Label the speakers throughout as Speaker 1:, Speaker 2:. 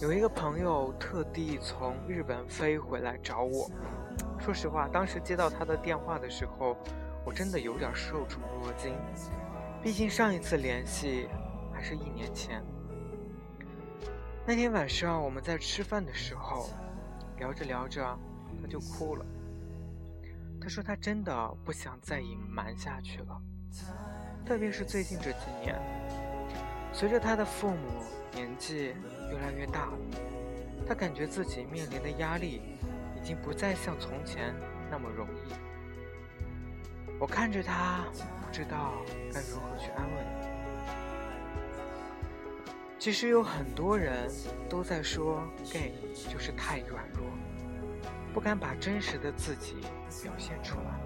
Speaker 1: 有一个朋友特地从日本飞回来找我。说实话，当时接到他的电话的时候，我真的有点受宠若惊。毕竟上一次联系还是一年前。那天晚上我们在吃饭的时候，聊着聊着他就哭了。他说他真的不想再隐瞒下去了，特别是最近这几年，随着他的父母年纪。越来越大，他感觉自己面临的压力已经不再像从前那么容易。我看着他，不知道该如何去安慰。其实有很多人都在说，gay 就是太软弱，不敢把真实的自己表现出来，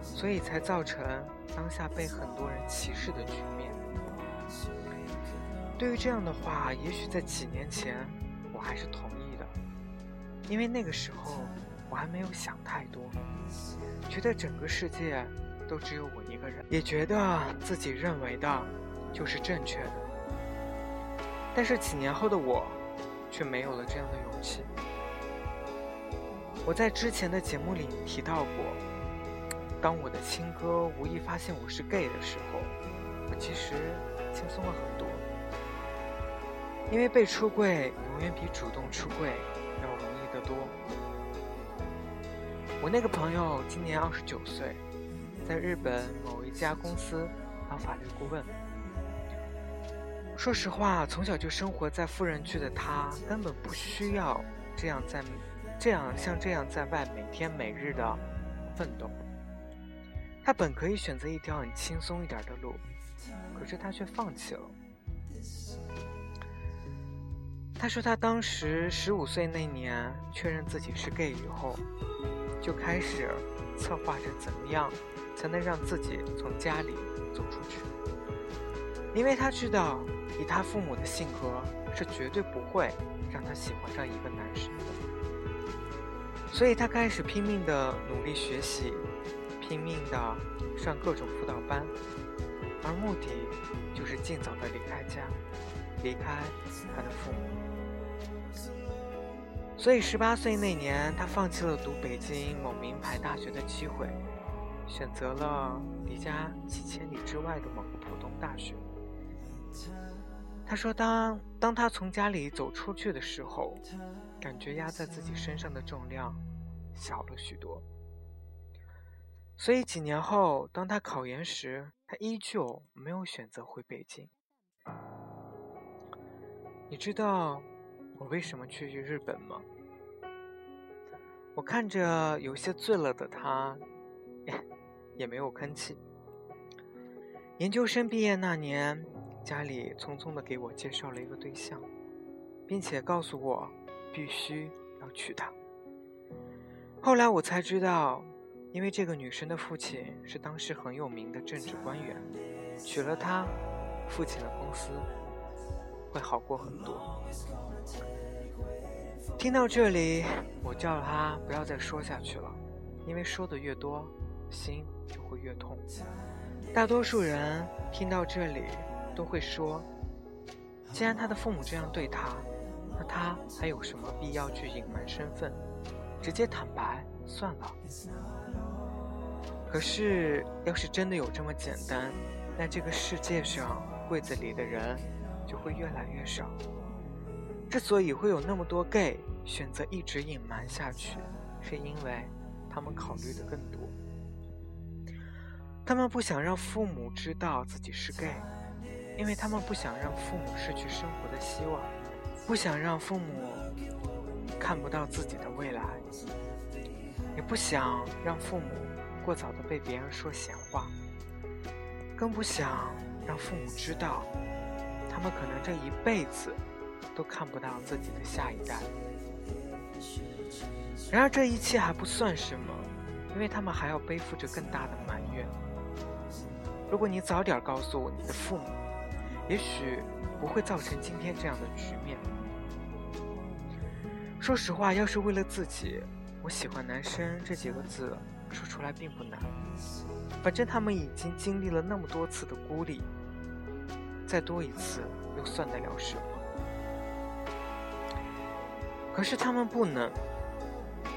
Speaker 1: 所以才造成当下被很多人歧视的局面。对于这样的话，也许在几年前我还是同意的，因为那个时候我还没有想太多，觉得整个世界都只有我一个人，也觉得自己认为的就是正确的。但是几年后的我，却没有了这样的勇气。我在之前的节目里提到过，当我的亲哥无意发现我是 gay 的时候，我其实轻松了很多。因为被出柜永远比主动出柜要容易得多。我那个朋友今年二十九岁，在日本某一家公司当法律顾问。说实话，从小就生活在富人区的他，根本不需要这样在这样像这样在外每天每日的奋斗。他本可以选择一条很轻松一点的路，可是他却放弃了。他说，他当时十五岁那年确认自己是 gay 以后，就开始策划着怎么样才能让自己从家里走出去，因为他知道以他父母的性格是绝对不会让他喜欢上一个男生的，所以他开始拼命的努力学习，拼命的上各种辅导班，而目的就是尽早的离开家，离开他的父母。所以，十八岁那年，他放弃了读北京某名牌大学的机会，选择了离家几千里之外的某个普通大学。他说：“当当他从家里走出去的时候，感觉压在自己身上的重量小了许多。所以几年后，当他考研时，他依旧没有选择回北京。你知道？”我为什么去日本吗？我看着有些醉了的他，也没有吭气。研究生毕业那年，家里匆匆的给我介绍了一个对象，并且告诉我必须要娶她。后来我才知道，因为这个女生的父亲是当时很有名的政治官员，娶了她，父亲的公司会好过很多。听到这里，我叫他不要再说下去了，因为说的越多，心就会越痛。大多数人听到这里都会说：“既然他的父母这样对他，那他还有什么必要去隐瞒身份？直接坦白算了。”可是，要是真的有这么简单，那这个世界上柜子里的人就会越来越少。之所以会有那么多 gay 选择一直隐瞒下去，是因为他们考虑的更多。他们不想让父母知道自己是 gay，因为他们不想让父母失去生活的希望，不想让父母看不到自己的未来，也不想让父母过早的被别人说闲话，更不想让父母知道，他们可能这一辈子。都看不到自己的下一代，然而这一切还不算什么，因为他们还要背负着更大的埋怨。如果你早点告诉我你的父母，也许不会造成今天这样的局面。说实话，要是为了自己，我喜欢男生这几个字说出来并不难。反正他们已经经历了那么多次的孤立，再多一次又算得了什么？可是他们不能。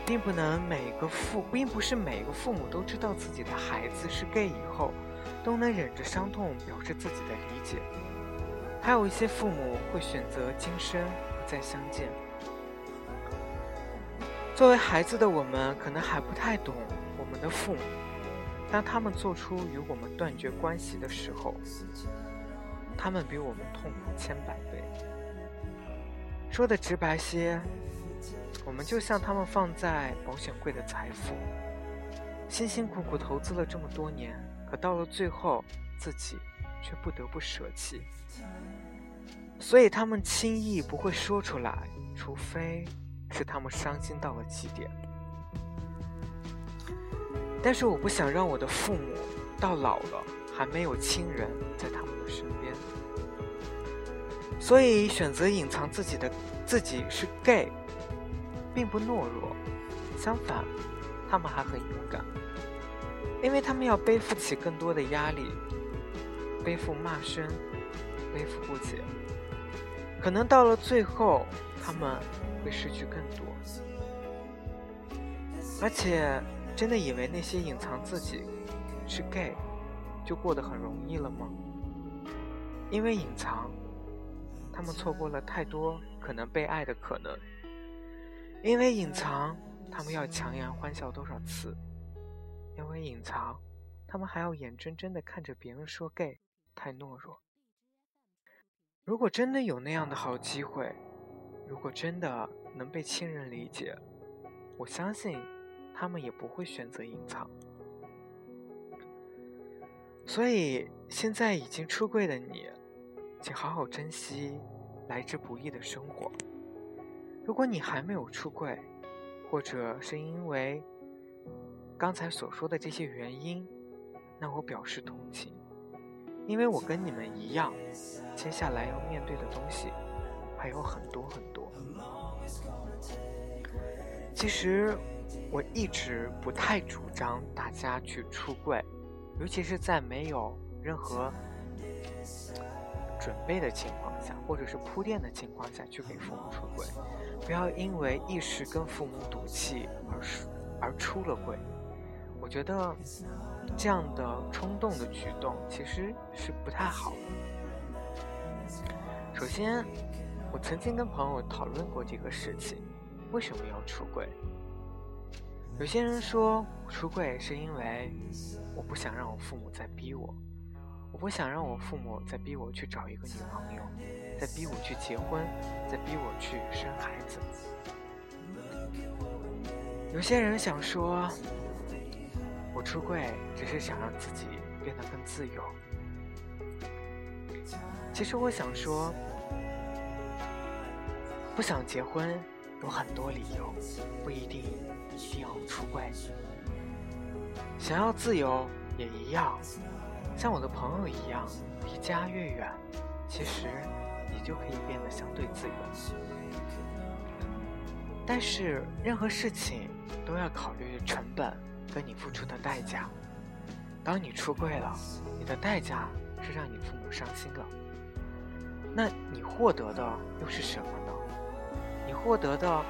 Speaker 1: 并不能每个父，并不是每个父母都知道自己的孩子是 gay 以后，都能忍着伤痛表示自己的理解。还有一些父母会选择今生不再相见。作为孩子的我们，可能还不太懂我们的父母，当他们做出与我们断绝关系的时候，他们比我们痛苦千百倍。说的直白些。我们就像他们放在保险柜的财富，辛辛苦苦投资了这么多年，可到了最后，自己却不得不舍弃。所以他们轻易不会说出来，除非是他们伤心到了极点。但是我不想让我的父母到老了还没有亲人在，所以选择隐藏自己的自己是 gay。并不懦弱，相反，他们还很勇敢，因为他们要背负起更多的压力，背负骂声，背负不解，可能到了最后，他们会失去更多。而且，真的以为那些隐藏自己是 gay，就过得很容易了吗？因为隐藏，他们错过了太多可能被爱的可能。因为隐藏，他们要强颜欢笑多少次？因为隐藏，他们还要眼睁睁的看着别人说 gay 太懦弱。如果真的有那样的好机会，如果真的能被亲人理解，我相信他们也不会选择隐藏。所以，现在已经出柜的你，请好好珍惜来之不易的生活。如果你还没有出柜，或者是因为刚才所说的这些原因，那我表示同情，因为我跟你们一样，接下来要面对的东西还有很多很多。其实我一直不太主张大家去出柜，尤其是在没有任何准备的情况下，或者是铺垫的情况下去给父母出柜。不要因为一时跟父母赌气而而出了轨，我觉得这样的冲动的举动其实是不太好的。首先，我曾经跟朋友讨论过这个事情，为什么要出轨？有些人说出柜是因为我不想让我父母再逼我，我不想让我父母再逼我去找一个女朋友。再逼我去结婚，再逼我去生孩子。有些人想说，我出柜只是想让自己变得更自由。其实我想说，不想结婚有很多理由，不一定一定要出柜。想要自由也一样，像我的朋友一样，离家越远，其实。你就可以变得相对自由，但是任何事情都要考虑成本跟你付出的代价。当你出柜了，你的代价是让你父母伤心了，那你获得的又是什么呢？你获得的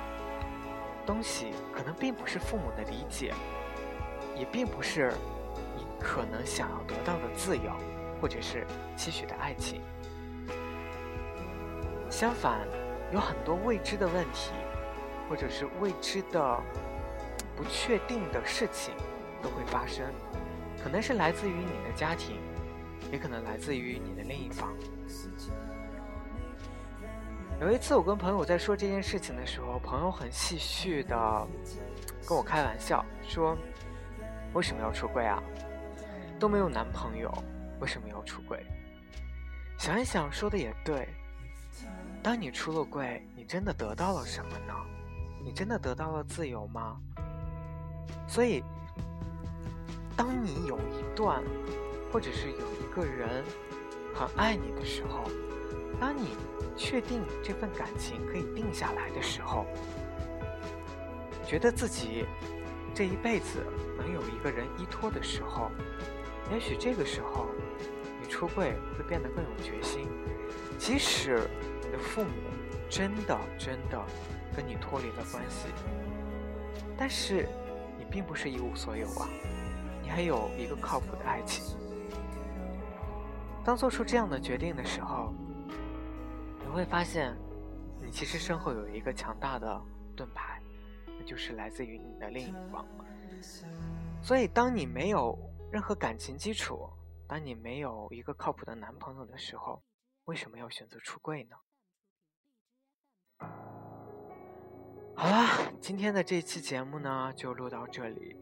Speaker 1: 东西可能并不是父母的理解，也并不是可能想要得到的自由，或者是期许的爱情。相反，有很多未知的问题，或者是未知的、不确定的事情都会发生，可能是来自于你的家庭，也可能来自于你的另一方。有一次，我跟朋友在说这件事情的时候，朋友很戏谑的跟我开玩笑说：“为什么要出柜啊？都没有男朋友，为什么要出轨？”想一想，说的也对。当你出了柜，你真的得到了什么呢？你真的得到了自由吗？所以，当你有一段，或者是有一个人很爱你的时候，当你确定这份感情可以定下来的时候，觉得自己这一辈子能有一个人依托的时候，也许这个时候你出柜会变得更有决心。即使你的父母真的真的跟你脱离了关系，但是你并不是一无所有啊，你还有一个靠谱的爱情。当做出这样的决定的时候，你会发现，你其实身后有一个强大的盾牌，那就是来自于你的另一方。所以，当你没有任何感情基础，当你没有一个靠谱的男朋友的时候，为什么要选择出柜呢？好啦，今天的这期节目呢就录到这里，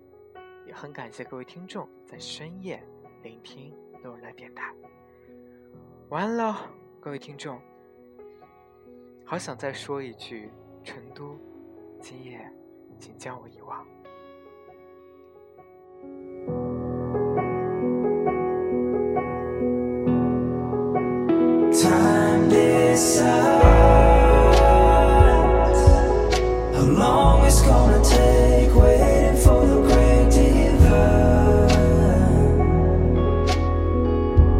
Speaker 1: 也很感谢各位听众在深夜聆听路人的电台。晚安喽，各位听众。好想再说一句：成都，今夜请将我遗忘。